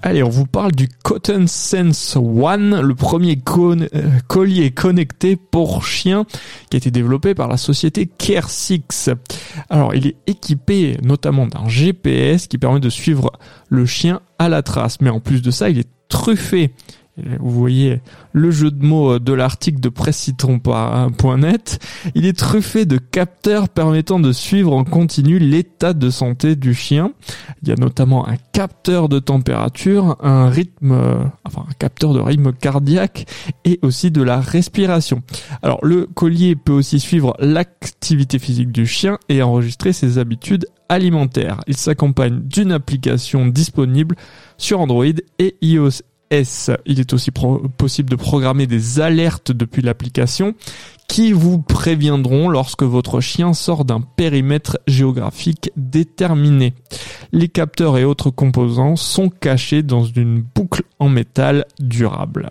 Allez, on vous parle du Cotton Sense One, le premier euh, collier connecté pour chiens qui a été développé par la société Care6. Alors, il est équipé notamment d'un GPS qui permet de suivre le chien à la trace, mais en plus de ça, il est truffé. Vous voyez le jeu de mots de l'article de presscitron.net. Il est truffé de capteurs permettant de suivre en continu l'état de santé du chien. Il y a notamment un capteur de température, un rythme, euh, enfin un capteur de rythme cardiaque et aussi de la respiration. Alors le collier peut aussi suivre l'activité physique du chien et enregistrer ses habitudes alimentaires. Il s'accompagne d'une application disponible sur Android et iOS. Il est aussi possible de programmer des alertes depuis l'application qui vous préviendront lorsque votre chien sort d'un périmètre géographique déterminé. Les capteurs et autres composants sont cachés dans une boucle en métal durable.